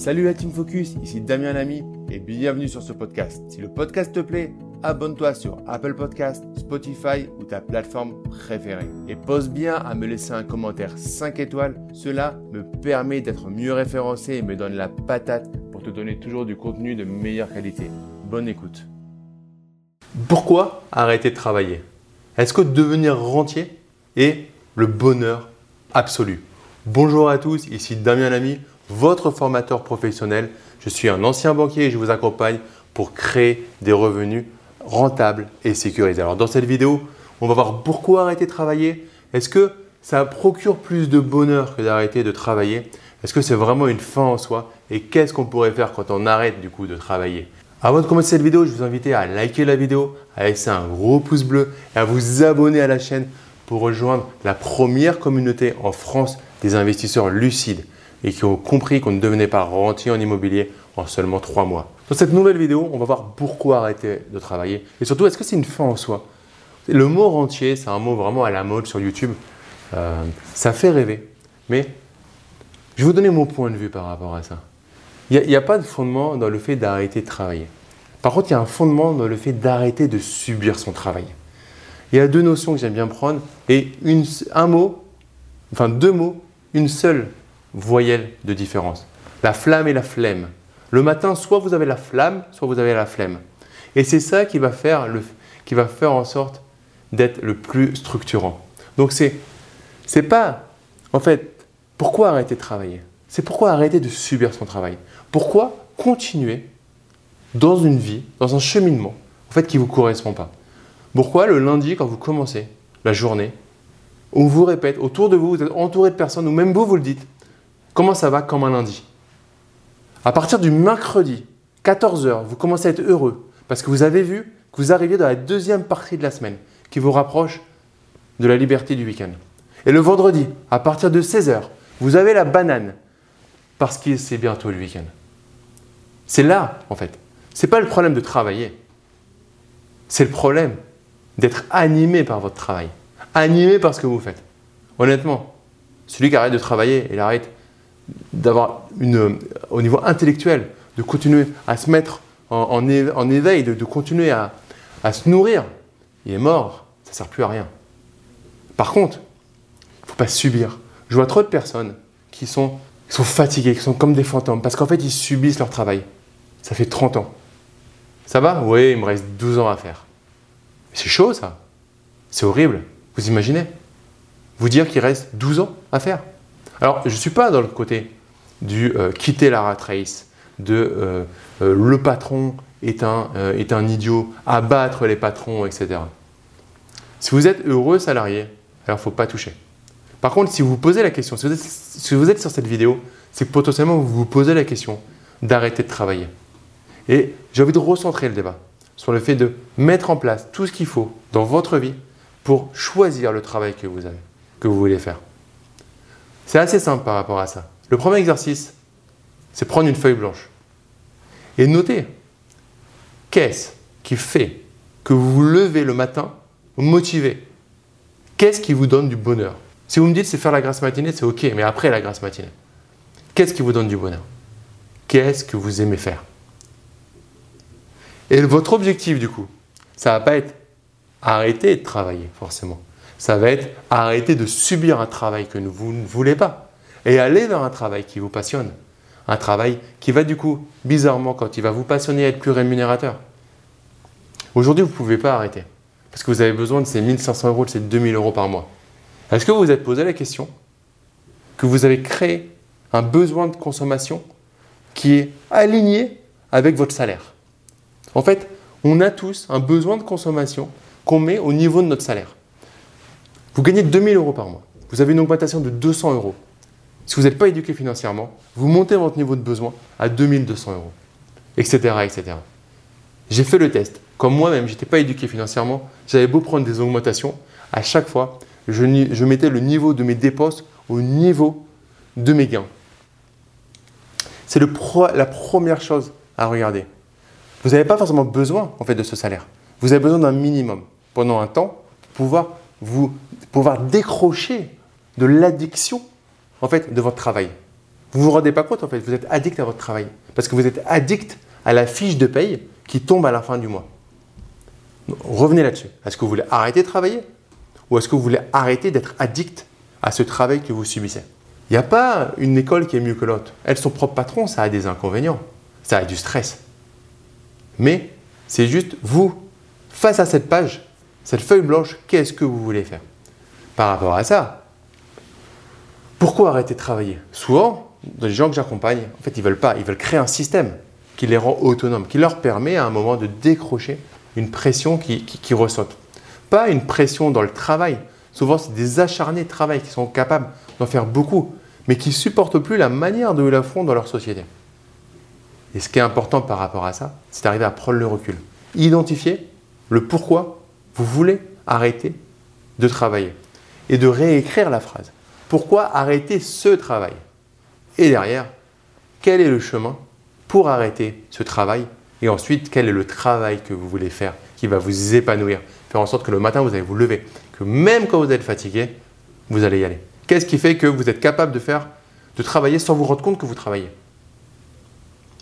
Salut la Team Focus, ici Damien Lamy et bienvenue sur ce podcast. Si le podcast te plaît, abonne-toi sur Apple Podcast, Spotify ou ta plateforme préférée. Et pose bien à me laisser un commentaire 5 étoiles, cela me permet d'être mieux référencé et me donne la patate pour te donner toujours du contenu de meilleure qualité. Bonne écoute. Pourquoi arrêter de travailler? Est-ce que devenir rentier est le bonheur absolu? Bonjour à tous, ici Damien Lamy votre formateur professionnel. Je suis un ancien banquier et je vous accompagne pour créer des revenus rentables et sécurisés. Alors dans cette vidéo, on va voir pourquoi arrêter de travailler. Est-ce que ça procure plus de bonheur que d'arrêter de travailler? Est-ce que c'est vraiment une fin en soi? Et qu'est-ce qu'on pourrait faire quand on arrête du coup de travailler? Avant de commencer cette vidéo, je vous invite à liker la vidéo, à laisser un gros pouce bleu et à vous abonner à la chaîne pour rejoindre la première communauté en France des investisseurs lucides et qui ont compris qu'on ne devenait pas rentier en immobilier en seulement trois mois. Dans cette nouvelle vidéo, on va voir pourquoi arrêter de travailler et surtout, est-ce que c'est une fin en soi? Le mot rentier, c'est un mot vraiment à la mode sur YouTube. Euh, ça fait rêver, mais je vais vous donner mon point de vue par rapport à ça. Il n'y a, pas de fondement dans le fait d'arrêter de travailler. Par contre, il y a un fondement dans le fait d'arrêter de subir son travail. Il y a deux notions que j'aime bien prendre et un mot, enfin deux mots, une seule voyelles de différence. La flamme et la flemme. Le matin, soit vous avez la flamme, soit vous avez la flemme. Et c'est ça qui va faire, le, qui va faire en sorte d'être le plus structurant. Donc c'est c'est pas en fait pourquoi arrêter de travailler? C'est pourquoi arrêter de subir son travail? Pourquoi continuer dans une vie, dans un cheminement en fait qui vous correspond pas? Pourquoi le lundi quand vous commencez la journée, on vous répète autour de vous, vous êtes entouré de personnes ou même vous vous le dites, Comment ça va comme un lundi À partir du mercredi, 14h, vous commencez à être heureux parce que vous avez vu que vous arrivez dans la deuxième partie de la semaine qui vous rapproche de la liberté du week-end. Et le vendredi, à partir de 16h, vous avez la banane parce que c'est bientôt le week-end. C'est là, en fait. Ce n'est pas le problème de travailler. C'est le problème d'être animé par votre travail. Animé par ce que vous faites. Honnêtement, celui qui arrête de travailler, il arrête d'avoir une, au niveau intellectuel, de continuer à se mettre en, éveil, de, continuer à, se nourrir, il est mort, ça ne sert plus à rien. Par contre, il ne faut pas subir. Je vois trop de personnes qui sont, qui sont fatiguées, qui sont comme des fantômes, parce qu'en fait, ils subissent leur travail. Ça fait 30 ans. Ça va? Oui, il me reste 12 ans à faire. C'est chaud, ça. C'est horrible. Vous imaginez? Vous dire qu'il reste 12 ans à faire? Alors, je ne suis pas dans le côté du euh, quitter la rat race, de euh, euh, le patron est un, est un idiot, abattre les patrons, etc. Si vous êtes heureux salarié, alors il ne faut pas toucher. Par contre, si vous vous posez la question, si vous êtes, si vous êtes sur cette vidéo, c'est que potentiellement vous vous posez la question d'arrêter de travailler. Et j'ai envie de recentrer le débat sur le fait de mettre en place tout ce qu'il faut dans votre vie pour choisir le travail que vous avez, que vous voulez faire. C'est assez simple par rapport à ça. Le premier exercice, c'est prendre une feuille blanche. Et noter qu'est-ce qui fait que vous vous levez le matin motivé? Qu'est-ce qui vous donne du bonheur? Si vous me dites c'est faire la grâce matinée, c'est ok, mais après la grâce matinée, qu'est-ce qui vous donne du bonheur? Qu'est-ce que vous aimez faire? Et votre objectif du coup, ça va pas être arrêter de travailler forcément ça va être arrêter de subir un travail que vous ne voulez pas et aller vers un travail qui vous passionne. Un travail qui va du coup, bizarrement, quand il va vous passionner, être plus rémunérateur. Aujourd'hui, vous ne pouvez pas arrêter parce que vous avez besoin de ces 1500 euros, de ces 2000 euros par mois. Est-ce que vous vous êtes posé la question que vous avez créé un besoin de consommation qui est aligné avec votre salaire? En fait, on a tous un besoin de consommation qu'on met au niveau de notre salaire. Vous gagnez 2000 euros par mois. Vous avez une augmentation de 200 euros. Si vous n'êtes pas éduqué financièrement, vous montez votre niveau de besoin à 2200 euros, etc. etc. J'ai fait le test. Comme moi-même, je n'étais pas éduqué financièrement, j'avais beau prendre des augmentations, à chaque fois, je, mettais le niveau de mes dépenses au niveau de mes gains. C'est la première chose à regarder. Vous n'avez pas forcément besoin en fait, de ce salaire. Vous avez besoin d'un minimum pendant un temps pour pouvoir vous pouvoir décrocher de l'addiction en fait de votre travail. Vous vous rendez pas compte en fait, vous êtes addict à votre travail. Parce que vous êtes addict à la fiche de paye qui tombe à la fin du mois. Revenez là-dessus. Est-ce que vous voulez arrêter de travailler Ou est-ce que vous voulez arrêter d'être addict à ce travail que vous subissez? Il n'y a pas une école qui est mieux que l'autre. Elle, son propre patron, ça a des inconvénients. Ça a du stress. Mais c'est juste vous, face à cette page, cette feuille blanche, qu'est-ce que vous voulez faire Par rapport à ça, pourquoi arrêter de travailler? Souvent, les gens que j'accompagne, en fait, ils veulent pas, ils veulent créer un système qui les rend autonomes, qui leur permet à un moment de décrocher une pression qui, qui. Pas une pression dans le travail. Souvent, c'est des acharnés de travail qui sont capables d'en faire beaucoup, mais qui supportent plus la manière dont ils la font dans leur société. Et ce qui est important par rapport à ça, c'est d'arriver à prendre le recul. Identifier le pourquoi vous voulez arrêter de travailler. Et de réécrire la phrase. Pourquoi arrêter ce travail? Et derrière, quel est le chemin pour arrêter ce travail? Et ensuite, quel est le travail que vous voulez faire qui va vous épanouir Faire en sorte que le matin, vous allez vous lever, que même quand vous êtes fatigué, vous allez y aller? Qu'est-ce qui fait que vous êtes capable de faire, de travailler sans vous rendre compte que vous travaillez?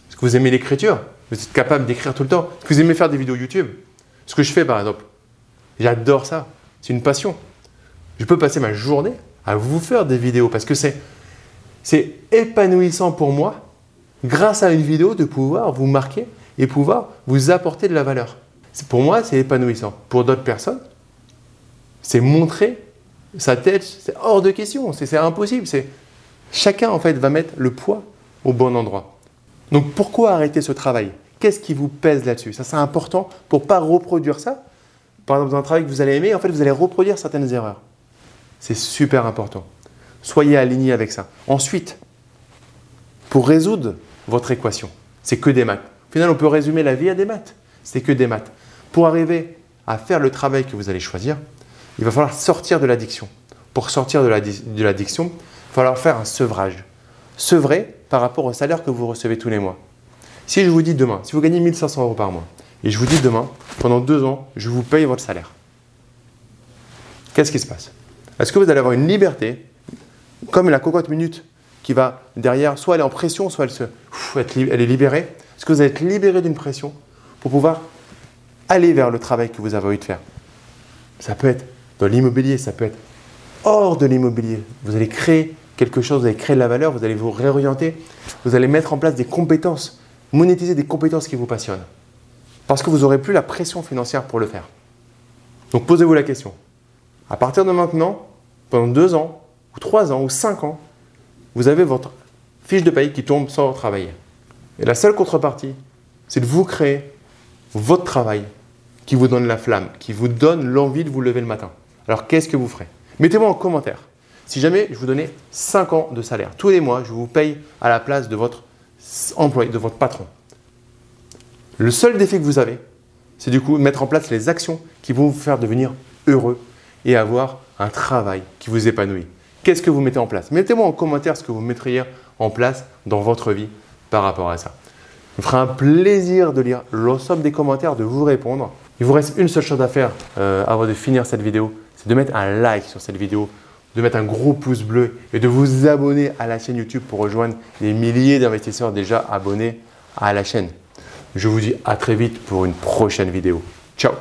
Est-ce que vous aimez l'écriture? Vous êtes capable d'écrire tout le temps? Est-ce que vous aimez faire des vidéos YouTube? Ce que je fais par exemple, j'adore ça. C'est une passion. Je peux passer ma journée à vous faire des vidéos parce que c'est, c'est épanouissant pour moi, grâce à une vidéo, de pouvoir vous marquer et pouvoir vous apporter de la valeur. Pour moi, c'est épanouissant. Pour d'autres personnes, c'est montrer sa tête, c'est hors de question, c'est impossible. Chacun, en fait, va mettre le poids au bon endroit. Donc, pourquoi arrêter ce travail? Qu'est-ce qui vous pèse là-dessus? Ça, c'est important pour ne pas reproduire ça. Par exemple, dans un travail que vous allez aimer, en fait, vous allez reproduire certaines erreurs. C'est super important. Soyez aligné avec ça. Ensuite, pour résoudre votre équation, c'est que des maths. Au final, on peut résumer la vie à des maths. C'est que des maths. Pour arriver à faire le travail que vous allez choisir, il va falloir sortir de l'addiction. Pour sortir de l'addiction, il va falloir faire un sevrage. Sevrer par rapport au salaire que vous recevez tous les mois. Si je vous dis demain, si vous gagnez 1500 euros par mois, et je vous dis demain, pendant deux ans, je vous paye votre salaire, qu'est-ce qui se passe? Est-ce que vous allez avoir une liberté, comme la cocotte minute qui va derrière, soit elle est en pression, soit elle, se, elle est libérée? Est-ce que vous êtes libéré d'une pression pour pouvoir aller vers le travail que vous avez envie de faire? Ça peut être dans l'immobilier, ça peut être hors de l'immobilier. Vous allez créer quelque chose, vous allez créer de la valeur, vous allez vous réorienter, vous allez mettre en place des compétences, monétiser des compétences qui vous passionnent. Parce que vous n'aurez plus la pression financière pour le faire. Donc posez-vous la question. À partir de maintenant, pendant deux ans, ou trois ans, ou cinq ans, vous avez votre fiche de paye qui tombe sans travailler. Et la seule contrepartie, c'est de vous créer votre travail qui vous donne la flamme, qui vous donne l'envie de vous lever le matin. Alors qu'est-ce que vous ferez? Mettez-moi en commentaire. Si jamais je vous donnais 5 ans de salaire, tous les mois, je vous paye à la place de votre employé, de votre patron. Le seul défi que vous avez, c'est du coup mettre en place les actions qui vont vous faire devenir heureux et avoir un travail qui vous épanouit. Qu'est-ce que vous mettez en place? Mettez-moi en commentaire ce que vous mettriez en place dans votre vie par rapport à ça. Il me fera un plaisir de lire l'ensemble des commentaires, de vous répondre. Il vous reste une seule chose à faire euh, avant de finir cette vidéo, c'est de mettre un like sur cette vidéo, de mettre un gros pouce bleu et de vous abonner à la chaîne YouTube pour rejoindre les milliers d'investisseurs déjà abonnés à la chaîne. Je vous dis à très vite pour une prochaine vidéo. Ciao